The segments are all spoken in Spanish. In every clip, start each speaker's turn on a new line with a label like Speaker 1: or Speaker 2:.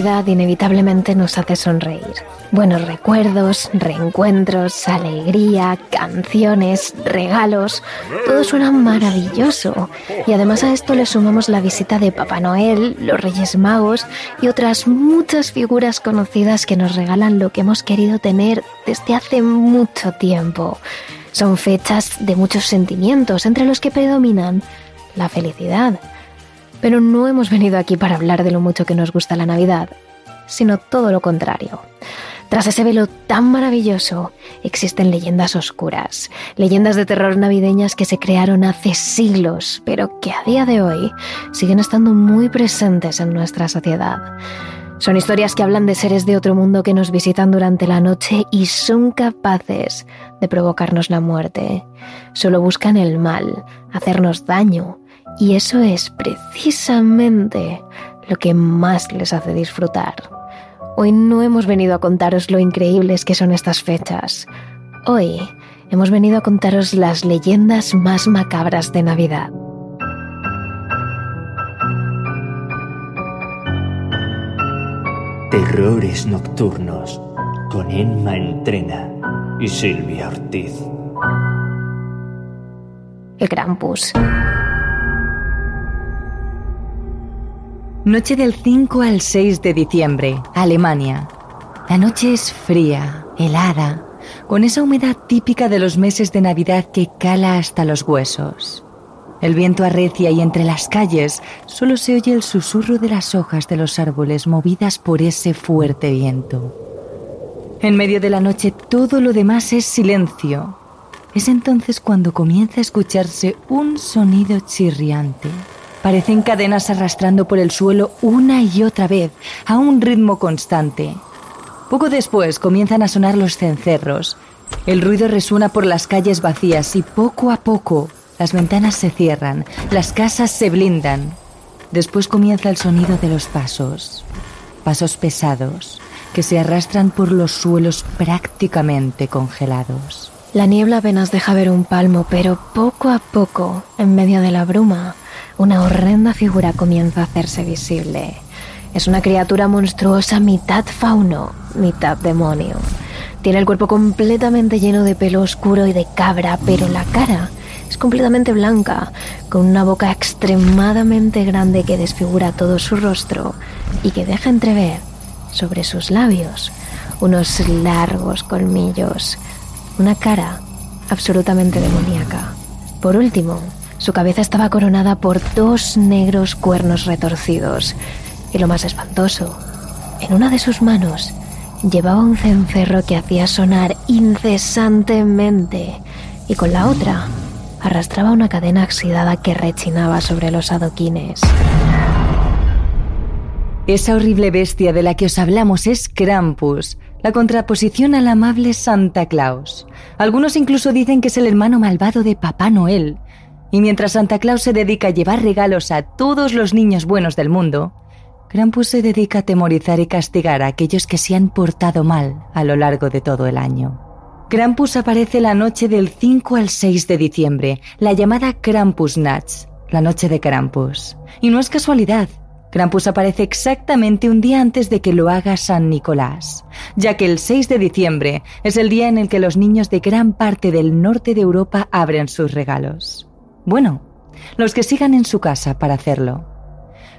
Speaker 1: Inevitablemente nos hace sonreír. Buenos recuerdos, reencuentros, alegría, canciones, regalos, todo suena maravilloso. Y además a esto le sumamos la visita de Papá Noel, los Reyes Magos y otras muchas figuras conocidas que nos regalan lo que hemos querido tener desde hace mucho tiempo. Son fechas de muchos sentimientos, entre los que predominan la felicidad, pero no hemos venido aquí para hablar de lo mucho que nos gusta la Navidad, sino todo lo contrario. Tras ese velo tan maravilloso existen leyendas oscuras, leyendas de terror navideñas que se crearon hace siglos, pero que a día de hoy siguen estando muy presentes en nuestra sociedad. Son historias que hablan de seres de otro mundo que nos visitan durante la noche y son capaces de provocarnos la muerte. Solo buscan el mal, hacernos daño, y eso es precisamente lo que más les hace disfrutar. Hoy no hemos venido a contaros lo increíbles que son estas fechas. Hoy hemos venido a contaros las leyendas más macabras de Navidad.
Speaker 2: Terrores Nocturnos con Emma Entrena y Silvia Ortiz.
Speaker 1: El Krampus.
Speaker 3: Noche del 5 al 6 de diciembre, Alemania. La noche es fría, helada, con esa humedad típica de los meses de Navidad que cala hasta los huesos. El viento arrecia y entre las calles solo se oye el susurro de las hojas de los árboles movidas por ese fuerte viento. En medio de la noche todo lo demás es silencio. Es entonces cuando comienza a escucharse un sonido chirriante. Parecen cadenas arrastrando por el suelo una y otra vez, a un ritmo constante. Poco después comienzan a sonar los cencerros. El ruido resuena por las calles vacías y poco a poco las ventanas se cierran, las casas se blindan. Después comienza el sonido de los pasos. Pasos pesados que se arrastran por los suelos prácticamente congelados.
Speaker 1: La niebla apenas deja ver un palmo, pero poco a poco, en medio de la bruma, una horrenda figura comienza a hacerse visible. Es una criatura monstruosa mitad fauno, mitad demonio. Tiene el cuerpo completamente lleno de pelo oscuro y de cabra, pero la cara es completamente blanca, con una boca extremadamente grande que desfigura todo su rostro y que deja entrever sobre sus labios unos largos colmillos, una cara absolutamente demoníaca. Por último, su cabeza estaba coronada por dos negros cuernos retorcidos. Y lo más espantoso, en una de sus manos llevaba un cencerro que hacía sonar incesantemente y con la otra arrastraba una cadena oxidada que rechinaba sobre los adoquines.
Speaker 3: Esa horrible bestia de la que os hablamos es Krampus, la contraposición al amable Santa Claus. Algunos incluso dicen que es el hermano malvado de Papá Noel, y mientras Santa Claus se dedica a llevar regalos a todos los niños buenos del mundo, Krampus se dedica a temorizar y castigar a aquellos que se han portado mal a lo largo de todo el año. Krampus aparece la noche del 5 al 6 de diciembre, la llamada Krampusnacht, la noche de Krampus. Y no es casualidad. Krampus aparece exactamente un día antes de que lo haga San Nicolás, ya que el 6 de diciembre es el día en el que los niños de gran parte del norte de Europa abren sus regalos. Bueno, los que sigan en su casa para hacerlo.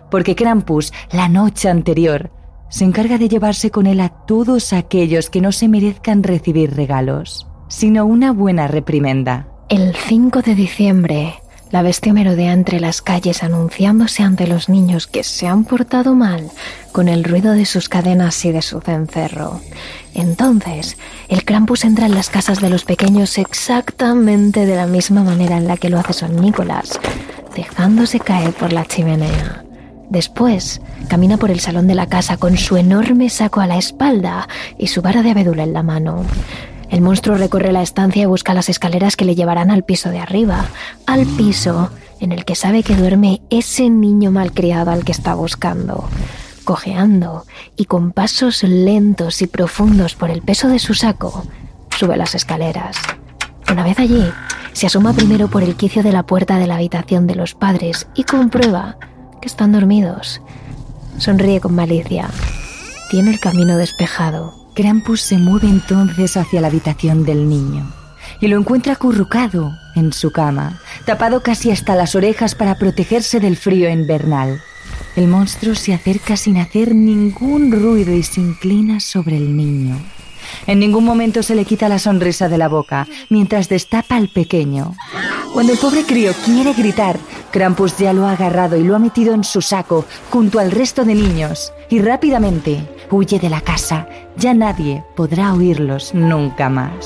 Speaker 3: Porque Krampus, la noche anterior, se encarga de llevarse con él a todos aquellos que no se merezcan recibir regalos, sino una buena reprimenda.
Speaker 1: El 5 de diciembre, la bestia merodea entre las calles anunciándose ante los niños que se han portado mal con el ruido de sus cadenas y de su cencerro. Entonces, el Krampus entra en las casas de los pequeños exactamente de la misma manera en la que lo hace San Nicolás, dejándose caer por la chimenea. Después, camina por el salón de la casa con su enorme saco a la espalda y su vara de abedul en la mano. El monstruo recorre la estancia y busca las escaleras que le llevarán al piso de arriba, al piso en el que sabe que duerme ese niño malcriado al que está buscando. Cojeando y con pasos lentos y profundos por el peso de su saco, sube las escaleras. Una vez allí, se asoma primero por el quicio de la puerta de la habitación de los padres y comprueba que están dormidos. sonríe con malicia. Tiene el camino despejado.
Speaker 3: Krampus se mueve entonces hacia la habitación del niño y lo encuentra acurrucado en su cama, tapado casi hasta las orejas para protegerse del frío invernal. El monstruo se acerca sin hacer ningún ruido y se inclina sobre el niño. En ningún momento se le quita la sonrisa de la boca mientras destapa al pequeño. Cuando el pobre crío quiere gritar, Krampus ya lo ha agarrado y lo ha metido en su saco junto al resto de niños y rápidamente huye de la casa. Ya nadie podrá oírlos nunca más.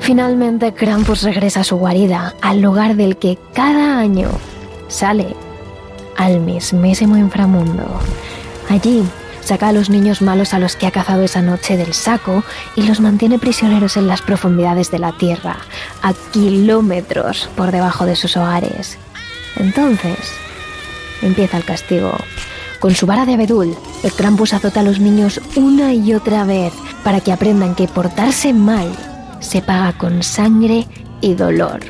Speaker 1: Finalmente Krampus regresa a su guarida, al lugar del que cada año sale al mismísimo inframundo. Allí saca a los niños malos a los que ha cazado esa noche del saco y los mantiene prisioneros en las profundidades de la tierra, a kilómetros por debajo de sus hogares. Entonces empieza el castigo. Con su vara de abedul, el Krampus azota a los niños una y otra vez para que aprendan que portarse mal se paga con sangre y dolor.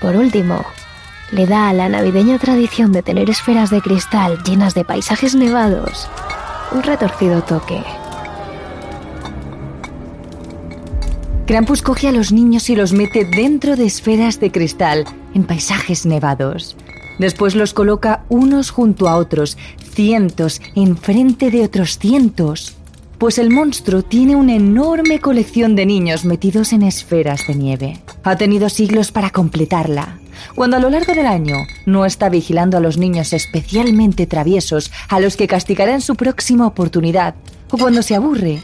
Speaker 1: Por último, le da a la navideña tradición de tener esferas de cristal llenas de paisajes nevados un retorcido toque.
Speaker 3: Krampus coge a los niños y los mete dentro de esferas de cristal en paisajes nevados. Después los coloca unos junto a otros, cientos enfrente de otros cientos pues el monstruo tiene una enorme colección de niños metidos en esferas de nieve. Ha tenido siglos para completarla. Cuando a lo largo del año no está vigilando a los niños especialmente traviesos a los que castigará en su próxima oportunidad, o cuando se aburre,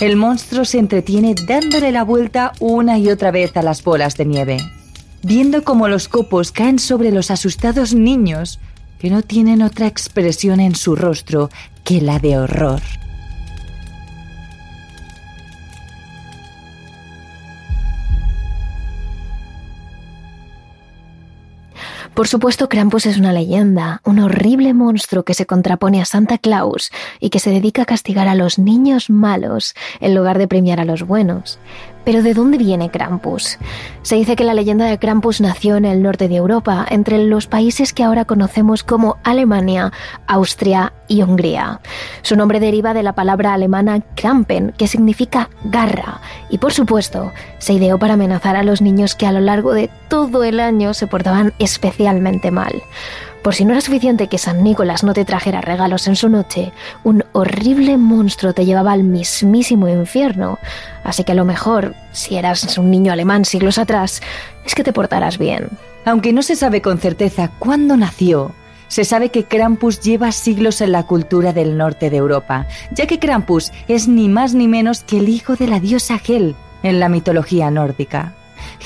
Speaker 3: el monstruo se entretiene dándole la vuelta una y otra vez a las bolas de nieve, viendo cómo los copos caen sobre los asustados niños que no tienen otra expresión en su rostro que la de horror.
Speaker 1: Por supuesto, Krampus es una leyenda, un horrible monstruo que se contrapone a Santa Claus y que se dedica a castigar a los niños malos en lugar de premiar a los buenos. Pero ¿de dónde viene Krampus? Se dice que la leyenda de Krampus nació en el norte de Europa, entre los países que ahora conocemos como Alemania, Austria y Hungría. Su nombre deriva de la palabra alemana Krampen, que significa garra, y por supuesto se ideó para amenazar a los niños que a lo largo de todo el año se portaban especialmente mal. Por si no era suficiente que San Nicolás no te trajera regalos en su noche, un horrible monstruo te llevaba al mismísimo infierno. Así que a lo mejor, si eras un niño alemán siglos atrás, es que te portarás bien.
Speaker 3: Aunque no se sabe con certeza cuándo nació, se sabe que Krampus lleva siglos en la cultura del norte de Europa, ya que Krampus es ni más ni menos que el hijo de la diosa Hel en la mitología nórdica.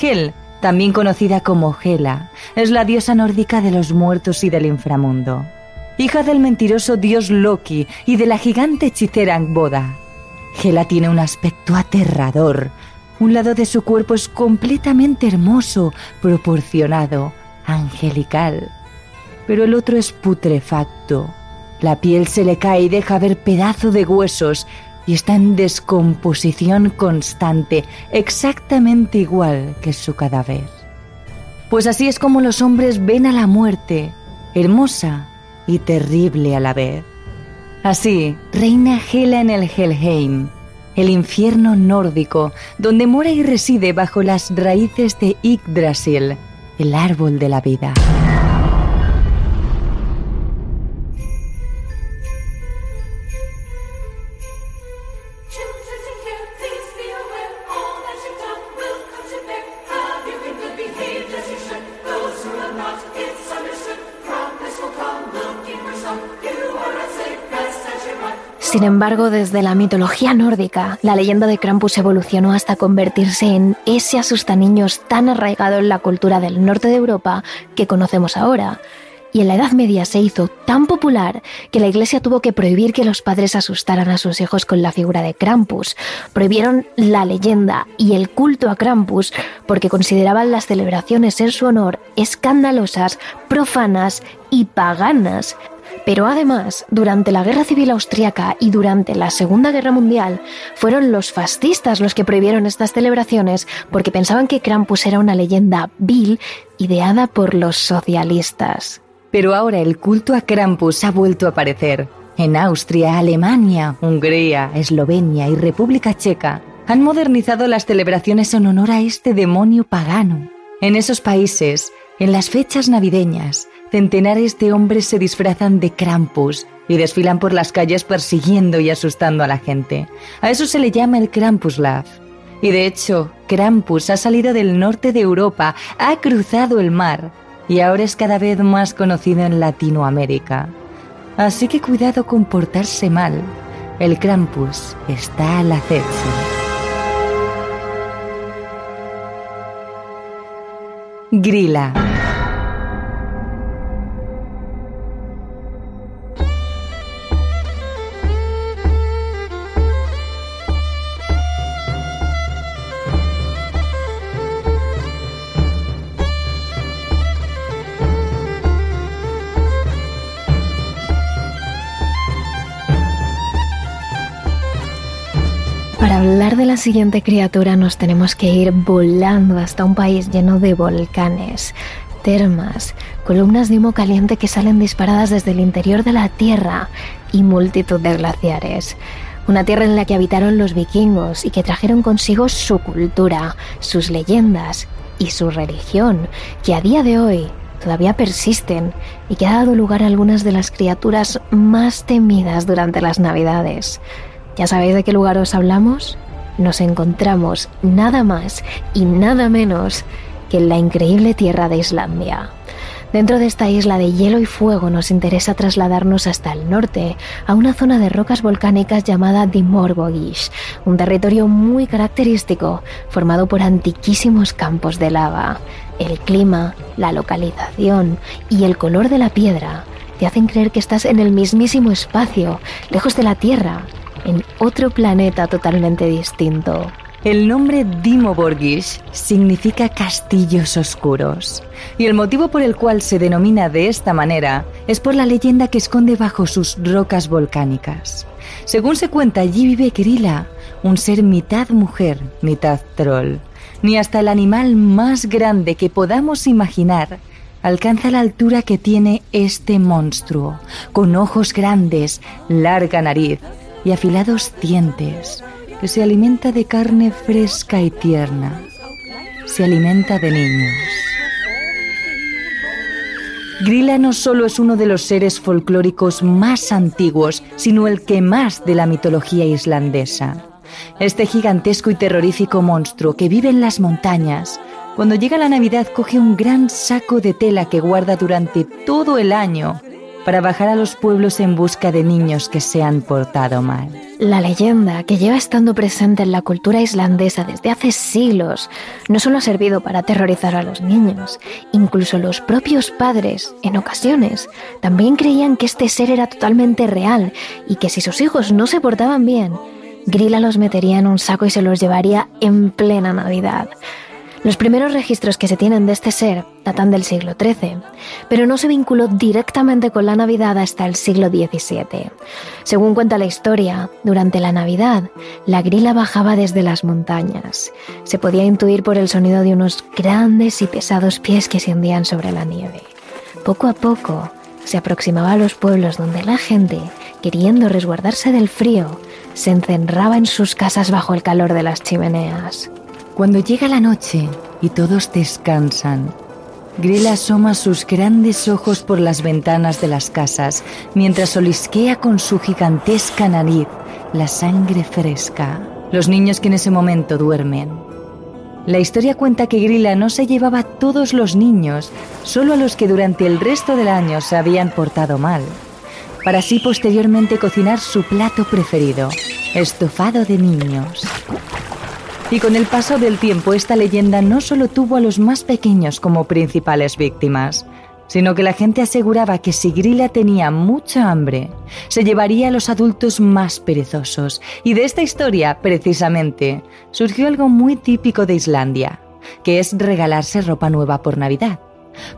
Speaker 3: Hel también conocida como Hela, es la diosa nórdica de los muertos y del inframundo. Hija del mentiroso dios Loki y de la gigante hechicera Angboda. Hela tiene un aspecto aterrador. Un lado de su cuerpo es completamente hermoso, proporcionado, angelical. Pero el otro es putrefacto. La piel se le cae y deja ver pedazo de huesos y está en descomposición constante, exactamente igual que su cadáver. Pues así es como los hombres ven a la muerte, hermosa y terrible a la vez. Así reina Hela en el Helheim, el infierno nórdico, donde mora y reside bajo las raíces de Yggdrasil, el árbol de la vida.
Speaker 1: Sin embargo, desde la mitología nórdica, la leyenda de Krampus evolucionó hasta convertirse en ese asustaniños tan arraigado en la cultura del norte de Europa que conocemos ahora. y en la Edad Media se hizo tan popular que la Iglesia tuvo que prohibir que los padres asustaran a sus hijos con la figura de Krampus. Prohibieron la leyenda y el culto a Krampus porque consideraban las celebraciones en su honor escandalosas, profanas y paganas. Pero además, durante la Guerra Civil Austriaca y durante la Segunda Guerra Mundial, fueron los fascistas los que prohibieron estas celebraciones porque pensaban que Krampus era una leyenda vil ideada por los socialistas.
Speaker 3: Pero ahora el culto a Krampus ha vuelto a aparecer. En Austria, Alemania, Hungría, Eslovenia y República Checa han modernizado las celebraciones en honor a este demonio pagano. En esos países, en las fechas navideñas, centenares de hombres se disfrazan de Krampus y desfilan por las calles persiguiendo y asustando a la gente. A eso se le llama el Krampuslav. Y de hecho, Krampus ha salido del norte de Europa, ha cruzado el mar y ahora es cada vez más conocido en Latinoamérica. Así que cuidado con portarse mal. El Krampus está al acecho. Grila.
Speaker 1: De la siguiente criatura nos tenemos que ir volando hasta un país lleno de volcanes, termas, columnas de humo caliente que salen disparadas desde el interior de la Tierra y multitud de glaciares. Una tierra en la que habitaron los vikingos y que trajeron consigo su cultura, sus leyendas y su religión, que a día de hoy todavía persisten y que ha dado lugar a algunas de las criaturas más temidas durante las Navidades. ¿Ya sabéis de qué lugar os hablamos? Nos encontramos nada más y nada menos que en la increíble tierra de Islandia. Dentro de esta isla de hielo y fuego nos interesa trasladarnos hasta el norte, a una zona de rocas volcánicas llamada Dimorbogish, un territorio muy característico formado por antiquísimos campos de lava. El clima, la localización y el color de la piedra te hacen creer que estás en el mismísimo espacio, lejos de la Tierra, en otro planeta totalmente distinto.
Speaker 3: El nombre Dimoborgish significa castillos oscuros, y el motivo por el cual se denomina de esta manera es por la leyenda que esconde bajo sus rocas volcánicas. Según se cuenta, allí vive Grilla, un ser mitad mujer, mitad troll. Ni hasta el animal más grande que podamos imaginar alcanza la altura que tiene este monstruo, con ojos grandes, larga nariz, y afilados dientes, que se alimenta de carne fresca y tierna. Se alimenta de niños. Grilla no solo es uno de los seres folclóricos más antiguos, sino el que más de la mitología islandesa. Este gigantesco y terrorífico monstruo que vive en las montañas, cuando llega la Navidad coge un gran saco de tela que guarda durante todo el año para bajar a los pueblos en busca de niños que se han portado mal.
Speaker 1: La leyenda, que lleva estando presente en la cultura islandesa desde hace siglos, no solo ha servido para aterrorizar a los niños, incluso los propios padres, en ocasiones, también creían que este ser era totalmente real y que si sus hijos no se portaban bien, Grilla los metería en un saco y se los llevaría en plena Navidad. Los primeros registros que se tienen de este ser datan del siglo XIII, pero no se vinculó directamente con la Navidad hasta el siglo XVII. Según cuenta la historia, durante la Navidad, la grila bajaba desde las montañas. Se podía intuir por el sonido de unos grandes y pesados pies que se hundían sobre la nieve. Poco a poco, se aproximaba a los pueblos donde la gente, queriendo resguardarse del frío, se encerraba en sus casas bajo el calor de las chimeneas.
Speaker 3: Cuando llega la noche y todos descansan, Grilla asoma sus grandes ojos por las ventanas de las casas mientras olisquea con su gigantesca nariz la sangre fresca. Los niños que en ese momento duermen. La historia cuenta que Grilla no se llevaba a todos los niños, solo a los que durante el resto del año se habían portado mal, para así posteriormente cocinar su plato preferido, estofado de niños. Y con el paso del tiempo esta leyenda no solo tuvo a los más pequeños como principales víctimas, sino que la gente aseguraba que si Grilla tenía mucha hambre, se llevaría a los adultos más perezosos. Y de esta historia, precisamente, surgió algo muy típico de Islandia, que es regalarse ropa nueva por Navidad.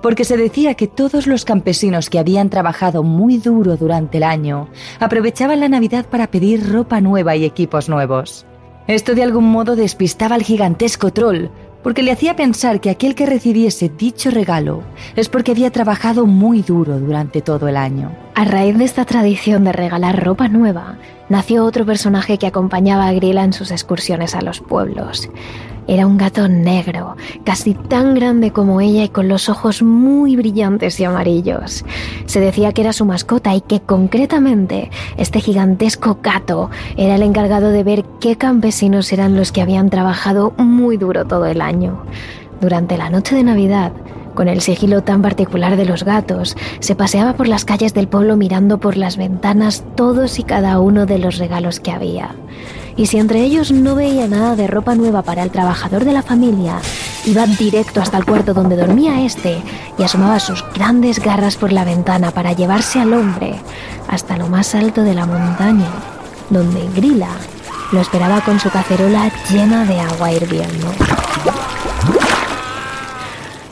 Speaker 3: Porque se decía que todos los campesinos que habían trabajado muy duro durante el año aprovechaban la Navidad para pedir ropa nueva y equipos nuevos. Esto de algún modo despistaba al gigantesco troll, porque le hacía pensar que aquel que recibiese dicho regalo es porque había trabajado muy duro durante todo el año.
Speaker 1: A raíz de esta tradición de regalar ropa nueva, nació otro personaje que acompañaba a Grilla en sus excursiones a los pueblos. Era un gato negro, casi tan grande como ella y con los ojos muy brillantes y amarillos. Se decía que era su mascota y que concretamente este gigantesco gato era el encargado de ver qué campesinos eran los que habían trabajado muy duro todo el año. Durante la noche de Navidad, con el sigilo tan particular de los gatos, se paseaba por las calles del pueblo mirando por las ventanas todos y cada uno de los regalos que había y si entre ellos no veía nada de ropa nueva para el trabajador de la familia, iba directo hasta el cuarto donde dormía este y asomaba sus grandes garras por la ventana para llevarse al hombre hasta lo más alto de la montaña, donde Grilla lo esperaba con su cacerola llena de agua hirviendo.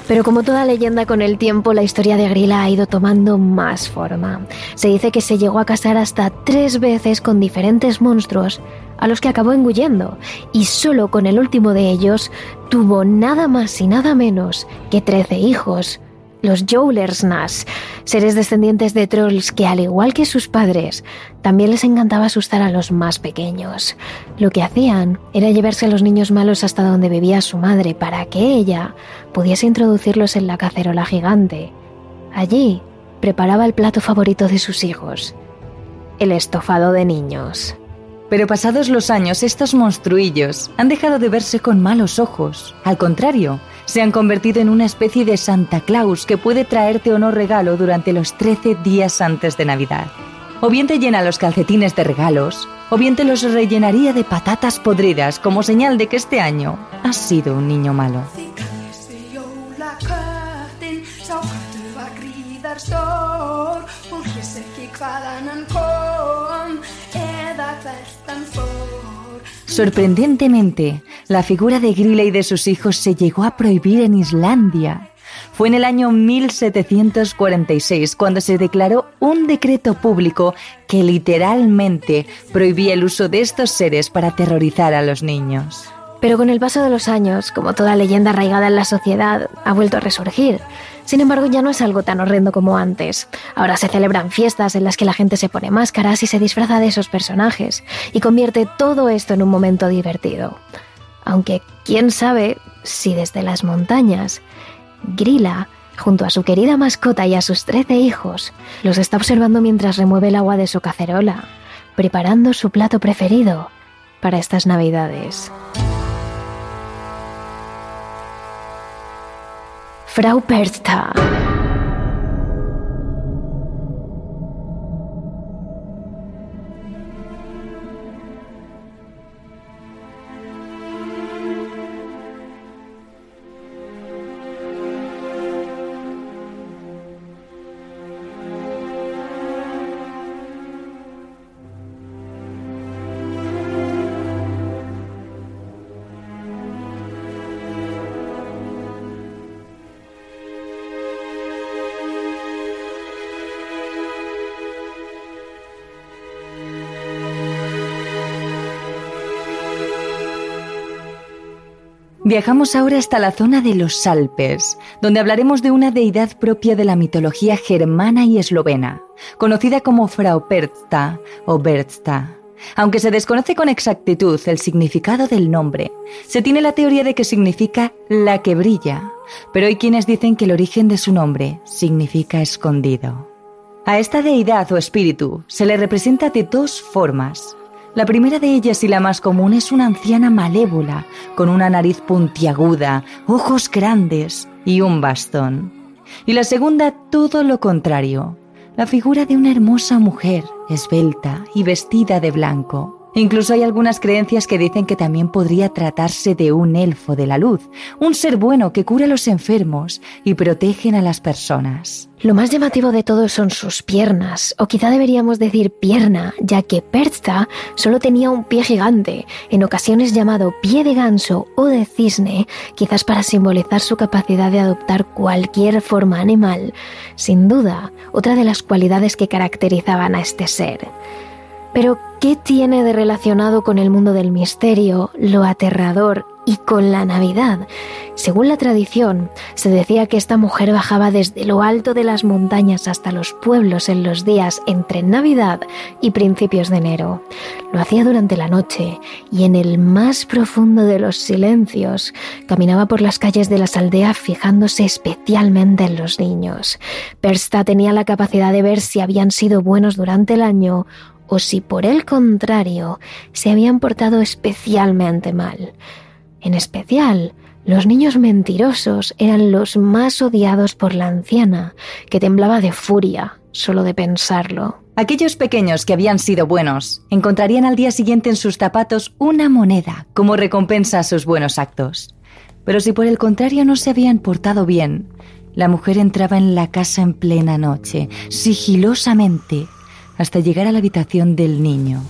Speaker 1: Pero como toda leyenda con el tiempo, la historia de Grilla ha ido tomando más forma. Se dice que se llegó a casar hasta tres veces con diferentes monstruos a los que acabó engullendo, y solo con el último de ellos tuvo nada más y nada menos que trece hijos, los Joulersnas, seres descendientes de trolls que, al igual que sus padres, también les encantaba asustar a los más pequeños. Lo que hacían era llevarse a los niños malos hasta donde vivía su madre para que ella pudiese introducirlos en la cacerola gigante. Allí preparaba el plato favorito de sus hijos, el estofado de niños.
Speaker 3: Pero pasados los años, estos monstruillos han dejado de verse con malos ojos. Al contrario, se han convertido en una especie de Santa Claus que puede traerte o no regalo durante los 13 días antes de Navidad. O bien te llena los calcetines de regalos, o bien te los rellenaría de patatas podridas como señal de que este año has sido un niño malo. Sorprendentemente, la figura de Grilla y de sus hijos se llegó a prohibir en Islandia. Fue en el año 1746 cuando se declaró un decreto público que literalmente prohibía el uso de estos seres para aterrorizar a los niños.
Speaker 1: Pero con el paso de los años, como toda leyenda arraigada en la sociedad, ha vuelto a resurgir. Sin embargo, ya no es algo tan horrendo como antes. Ahora se celebran fiestas en las que la gente se pone máscaras y se disfraza de esos personajes, y convierte todo esto en un momento divertido. Aunque quién sabe si desde las montañas, Grilla, junto a su querida mascota y a sus trece hijos, los está observando mientras remueve el agua de su cacerola, preparando su plato preferido para estas navidades. Frau Persta.
Speaker 3: Viajamos ahora hasta la zona de los Alpes, donde hablaremos de una deidad propia de la mitología germana y eslovena, conocida como Frau Persta o Bertsta. Aunque se desconoce con exactitud el significado del nombre, se tiene la teoría de que significa la que brilla, pero hay quienes dicen que el origen de su nombre significa escondido. A esta deidad o espíritu se le representa de dos formas, la primera de ellas y la más común es una anciana malévola, con una nariz puntiaguda, ojos grandes y un bastón. Y la segunda todo lo contrario, la figura de una hermosa mujer, esbelta y vestida de blanco. Incluso hay algunas creencias que dicen que también podría tratarse de un elfo de la luz, un ser bueno que cura a los enfermos y protegen a las personas.
Speaker 1: Lo más llamativo de todo son sus piernas, o quizá deberíamos decir pierna, ya que Persta solo tenía un pie gigante, en ocasiones llamado pie de ganso o de cisne, quizás para simbolizar su capacidad de adoptar cualquier forma animal, sin duda, otra de las cualidades que caracterizaban a este ser. Pero, ¿qué tiene de relacionado con el mundo del misterio, lo aterrador y con la Navidad? Según la tradición, se decía que esta mujer bajaba desde lo alto de las montañas hasta los pueblos en los días entre Navidad y principios de enero. Lo hacía durante la noche y en el más profundo de los silencios caminaba por las calles de las aldeas fijándose especialmente en los niños. Persta tenía la capacidad de ver si habían sido buenos durante el año o si por el contrario se habían portado especialmente mal. En especial, los niños mentirosos eran los más odiados por la anciana, que temblaba de furia solo de pensarlo.
Speaker 3: Aquellos pequeños que habían sido buenos encontrarían al día siguiente en sus zapatos una moneda como recompensa a sus buenos actos. Pero si por el contrario no se habían portado bien, la mujer entraba en la casa en plena noche, sigilosamente, hasta llegar a la habitación del niño,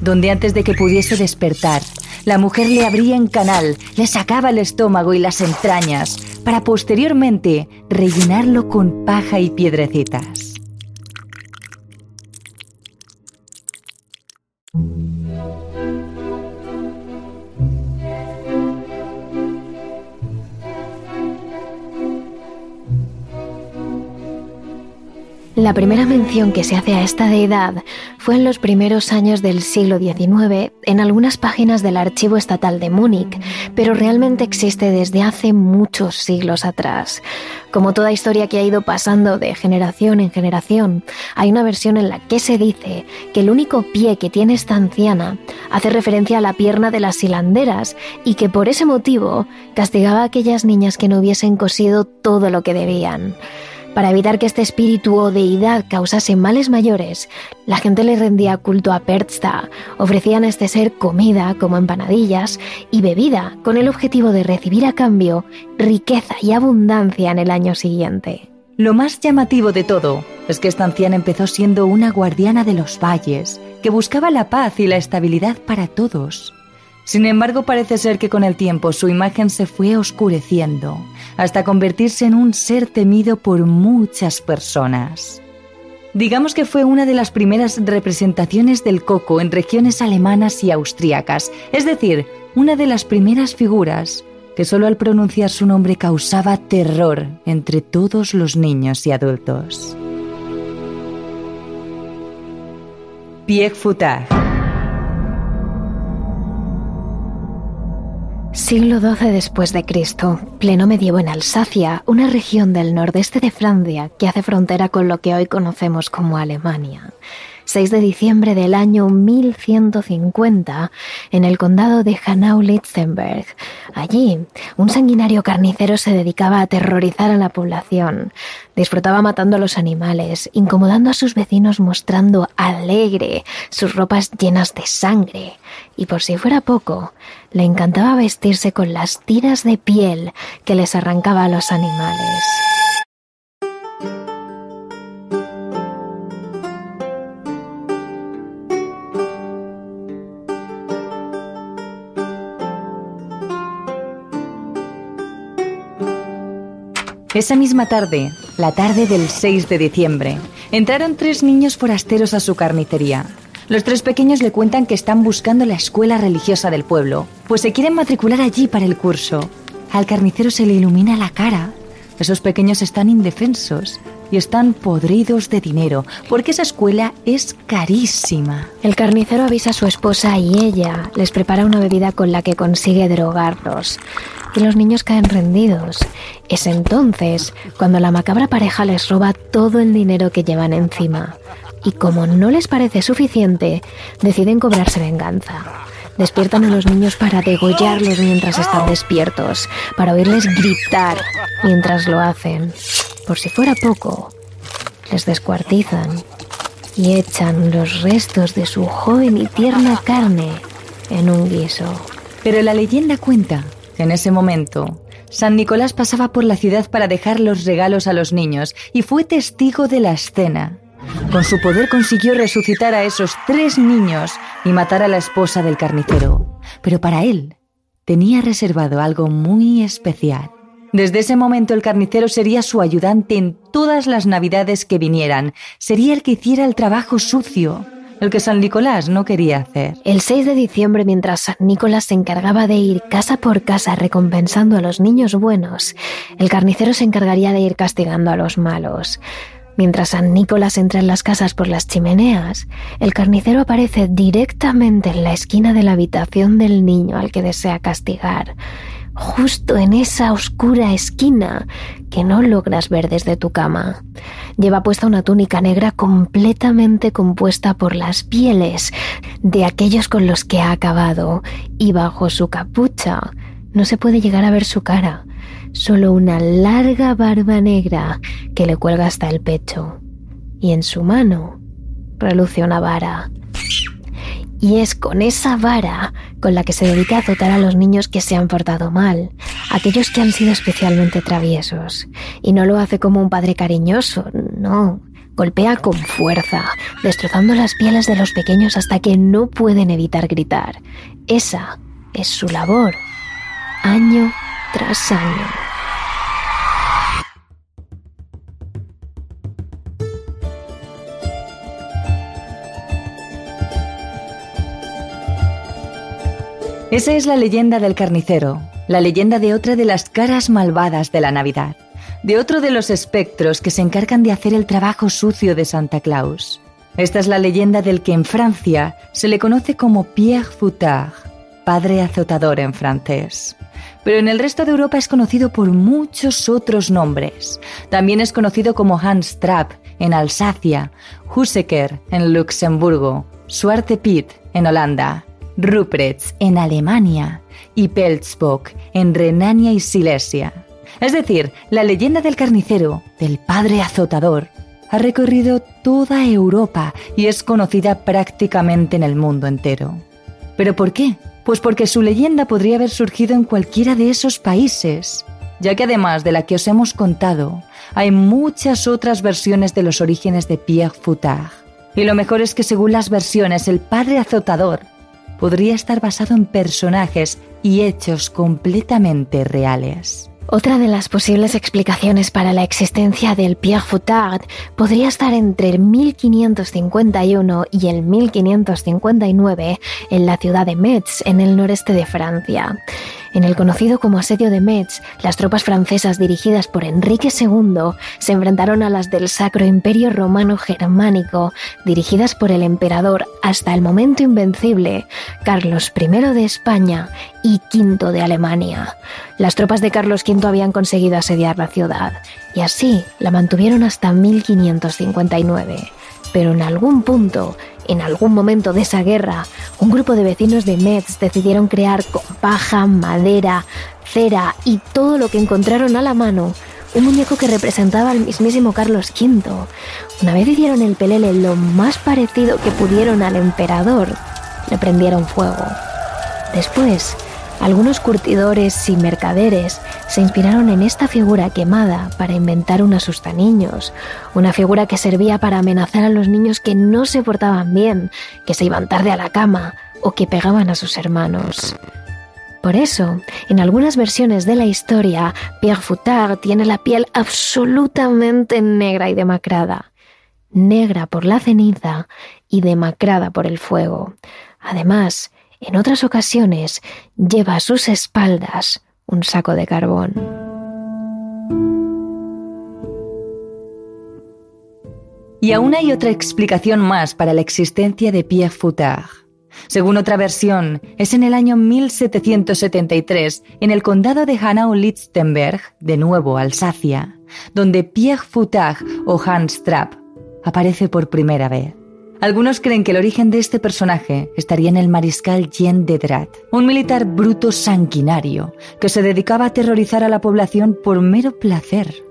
Speaker 3: donde antes de que pudiese despertar, la mujer le abría en canal, le sacaba el estómago y las entrañas, para posteriormente rellenarlo con paja y piedrecitas.
Speaker 1: La primera mención que se hace a esta deidad fue en los primeros años del siglo XIX en algunas páginas del Archivo Estatal de Múnich, pero realmente existe desde hace muchos siglos atrás. Como toda historia que ha ido pasando de generación en generación, hay una versión en la que se dice que el único pie que tiene esta anciana hace referencia a la pierna de las hilanderas y que por ese motivo castigaba a aquellas niñas que no hubiesen cosido todo lo que debían. Para evitar que este espíritu o deidad causase males mayores, la gente le rendía culto a Pertzta, ofrecían a este ser comida como empanadillas y bebida con el objetivo de recibir a cambio riqueza y abundancia en el año siguiente.
Speaker 3: Lo más llamativo de todo es que esta anciana empezó siendo una guardiana de los valles, que buscaba la paz y la estabilidad para todos. Sin embargo, parece ser que con el tiempo su imagen se fue oscureciendo, hasta convertirse en un ser temido por muchas personas. Digamos que fue una de las primeras representaciones del coco en regiones alemanas y austríacas, es decir, una de las primeras figuras que solo al pronunciar su nombre causaba terror entre todos los niños y adultos. Pierre Foutard
Speaker 1: Siglo XII después de Cristo, pleno medievo en Alsacia, una región del nordeste de Francia que hace frontera con lo que hoy conocemos como Alemania. 6 de diciembre del año 1150, en el condado de Hanau-Lichtenberg. Allí, un sanguinario carnicero se dedicaba a aterrorizar a la población. Disfrutaba matando a los animales, incomodando a sus vecinos mostrando alegre sus ropas llenas de sangre. Y por si fuera poco, le encantaba vestirse con las tiras de piel que les arrancaba a los animales.
Speaker 3: Esa misma tarde, la tarde del 6 de diciembre, entraron tres niños forasteros a su carnicería. Los tres pequeños le cuentan que están buscando la escuela religiosa del pueblo, pues se quieren matricular allí para el curso. Al carnicero se le ilumina la cara. Esos pequeños están indefensos y están podridos de dinero, porque esa escuela es carísima.
Speaker 1: El carnicero avisa a su esposa y ella les prepara una bebida con la que consigue drogarlos y los niños caen rendidos. Es entonces cuando la macabra pareja les roba todo el dinero que llevan encima. Y como no les parece suficiente, deciden cobrarse venganza. Despiertan a los niños para degollarlos mientras están despiertos, para oírles gritar mientras lo hacen. Por si fuera poco, les descuartizan y echan los restos de su joven y tierna carne en un guiso.
Speaker 3: Pero la leyenda cuenta que en ese momento San Nicolás pasaba por la ciudad para dejar los regalos a los niños y fue testigo de la escena. Con su poder consiguió resucitar a esos tres niños y matar a la esposa del carnicero. Pero para él tenía reservado algo muy especial. Desde ese momento el carnicero sería su ayudante en todas las navidades que vinieran. Sería el que hiciera el trabajo sucio, el que San Nicolás no quería hacer.
Speaker 1: El 6 de diciembre, mientras San Nicolás se encargaba de ir casa por casa recompensando a los niños buenos, el carnicero se encargaría de ir castigando a los malos. Mientras San Nicolás entra en las casas por las chimeneas, el carnicero aparece directamente en la esquina de la habitación del niño al que desea castigar justo en esa oscura esquina que no logras ver desde tu cama. Lleva puesta una túnica negra completamente compuesta por las pieles de aquellos con los que ha acabado y bajo su capucha no se puede llegar a ver su cara, solo una larga barba negra que le cuelga hasta el pecho y en su mano reluce una vara y es con esa vara con la que se dedica a azotar a los niños que se han portado mal, aquellos que han sido especialmente traviesos. Y no lo hace como un padre cariñoso, no. Golpea con fuerza, destrozando las pieles de los pequeños hasta que no pueden evitar gritar. Esa es su labor, año tras año.
Speaker 3: Esa es la leyenda del carnicero, la leyenda de otra de las caras malvadas de la Navidad, de otro de los espectros que se encargan de hacer el trabajo sucio de Santa Claus. Esta es la leyenda del que en Francia se le conoce como Pierre Foutard, padre azotador en francés. Pero en el resto de Europa es conocido por muchos otros nombres. También es conocido como Hans Trapp en Alsacia, Huseker en Luxemburgo, Zwarte Piet en Holanda, Ruprecht en Alemania y Pelzbock en Renania y Silesia. Es decir, la leyenda del carnicero, del padre azotador, ha recorrido toda Europa y es conocida prácticamente en el mundo entero. ¿Pero por qué? Pues porque su leyenda podría haber surgido en cualquiera de esos países, ya que además de la que os hemos contado, hay muchas otras versiones de los orígenes de Pierre Foutard. Y lo mejor es que según las versiones, el padre azotador podría estar basado en personajes y hechos completamente reales.
Speaker 1: Otra de las posibles explicaciones para la existencia del Pierre Foutard podría estar entre el 1551 y el 1559 en la ciudad de Metz, en el noreste de Francia. En el conocido como asedio de Metz, las tropas francesas dirigidas por Enrique II se enfrentaron a las del Sacro Imperio Romano Germánico, dirigidas por el emperador hasta el momento invencible Carlos I de España y V de Alemania. Las tropas de Carlos V habían conseguido asediar la ciudad y así la mantuvieron hasta 1559. Pero en algún punto en algún momento de esa guerra, un grupo de vecinos de Metz decidieron crear con paja, madera, cera y todo lo que encontraron a la mano un muñeco que representaba al mismísimo Carlos V. Una vez hicieron el pelele lo más parecido que pudieron al emperador, le prendieron fuego. Después, algunos curtidores y mercaderes se inspiraron en esta figura quemada para inventar un asustaniños, una figura que servía para amenazar a los niños que no se portaban bien, que se iban tarde a la cama o que pegaban a sus hermanos. Por eso, en algunas versiones de la historia, Pierre Foutard tiene la piel absolutamente negra y demacrada. Negra por la ceniza y demacrada por el fuego. Además, en otras ocasiones lleva a sus espaldas un saco de carbón.
Speaker 3: Y aún hay otra explicación más para la existencia de Pierre Foutard. Según otra versión, es en el año 1773, en el condado de Hanau-Lichtenberg, de nuevo Alsacia, donde Pierre Foutard o Hans Trapp aparece por primera vez. Algunos creen que el origen de este personaje estaría en el mariscal Jean de Drat, un militar bruto sanguinario que se dedicaba a aterrorizar a la población por mero placer.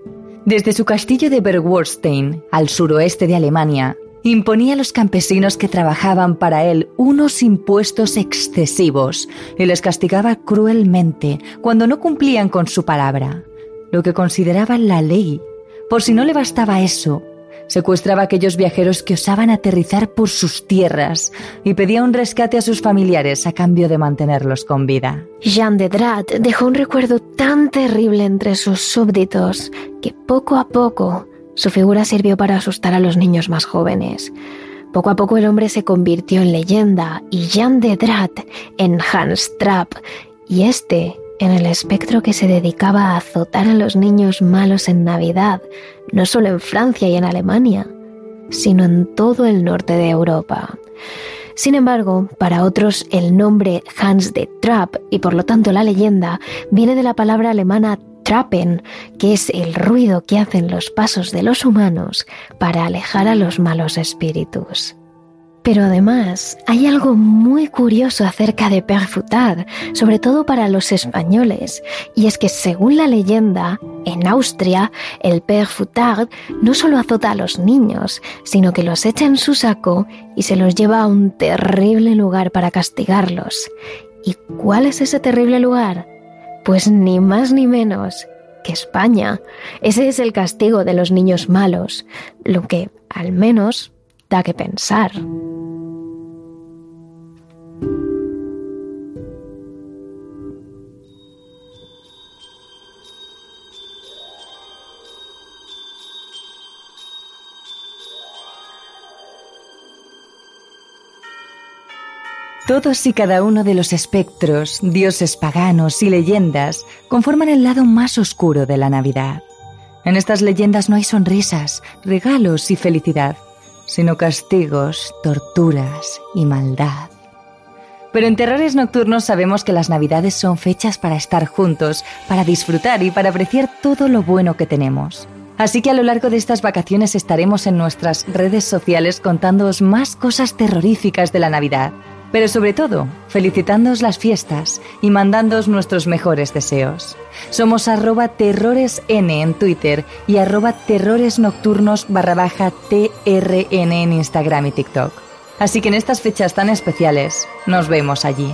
Speaker 3: Desde su castillo de Bergwurstein, al suroeste de Alemania, imponía a los campesinos que trabajaban para él unos impuestos excesivos y les castigaba cruelmente cuando no cumplían con su palabra, lo que consideraba la ley. Por si no le bastaba eso, secuestraba a aquellos viajeros que osaban aterrizar por sus tierras y pedía un rescate a sus familiares a cambio de mantenerlos con vida.
Speaker 1: Jean de Drat dejó un recuerdo tan terrible entre sus súbditos que poco a poco su figura sirvió para asustar a los niños más jóvenes. Poco a poco el hombre se convirtió en leyenda y Jean de Drat en Hans Trapp y este en el espectro que se dedicaba a azotar a los niños malos en Navidad, no solo en Francia y en Alemania, sino en todo el norte de Europa. Sin embargo, para otros el nombre Hans de Trapp y por lo tanto la leyenda viene de la palabra alemana trappen, que es el ruido que hacen los pasos de los humanos para alejar a los malos espíritus. Pero además hay algo muy curioso acerca de Perfutad, sobre todo para los españoles, y es que según la leyenda, en Austria el Perfutard no solo azota a los niños, sino que los echa en su saco y se los lleva a un terrible lugar para castigarlos. ¿Y cuál es ese terrible lugar? Pues ni más ni menos que España. Ese es el castigo de los niños malos, lo que al menos da que pensar.
Speaker 3: Todos y cada uno de los espectros, dioses paganos y leyendas conforman el lado más oscuro de la Navidad. En estas leyendas no hay sonrisas, regalos y felicidad, sino castigos, torturas y maldad. Pero en Terrores Nocturnos sabemos que las Navidades son fechas para estar juntos, para disfrutar y para apreciar todo lo bueno que tenemos. Así que a lo largo de estas vacaciones estaremos en nuestras redes sociales contándoos más cosas terroríficas de la Navidad pero sobre todo, felicitándoos las fiestas y mandándoos nuestros mejores deseos. Somos arroba terroresn en Twitter y arroba terroresnocturnos barra baja trn en Instagram y TikTok. Así que en estas fechas tan especiales, nos vemos allí.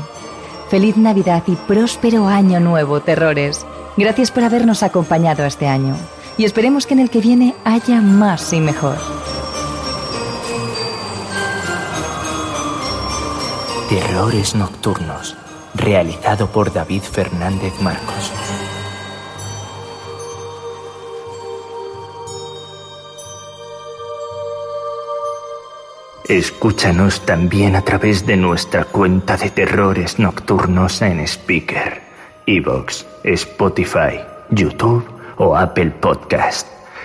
Speaker 3: Feliz Navidad y próspero año nuevo, terrores. Gracias por habernos acompañado este año. Y esperemos que en el que viene haya más y mejor.
Speaker 2: Terrores Nocturnos, realizado por David Fernández Marcos. Escúchanos también a través de nuestra cuenta de Terrores Nocturnos en Speaker, Evox, Spotify, YouTube o Apple Podcast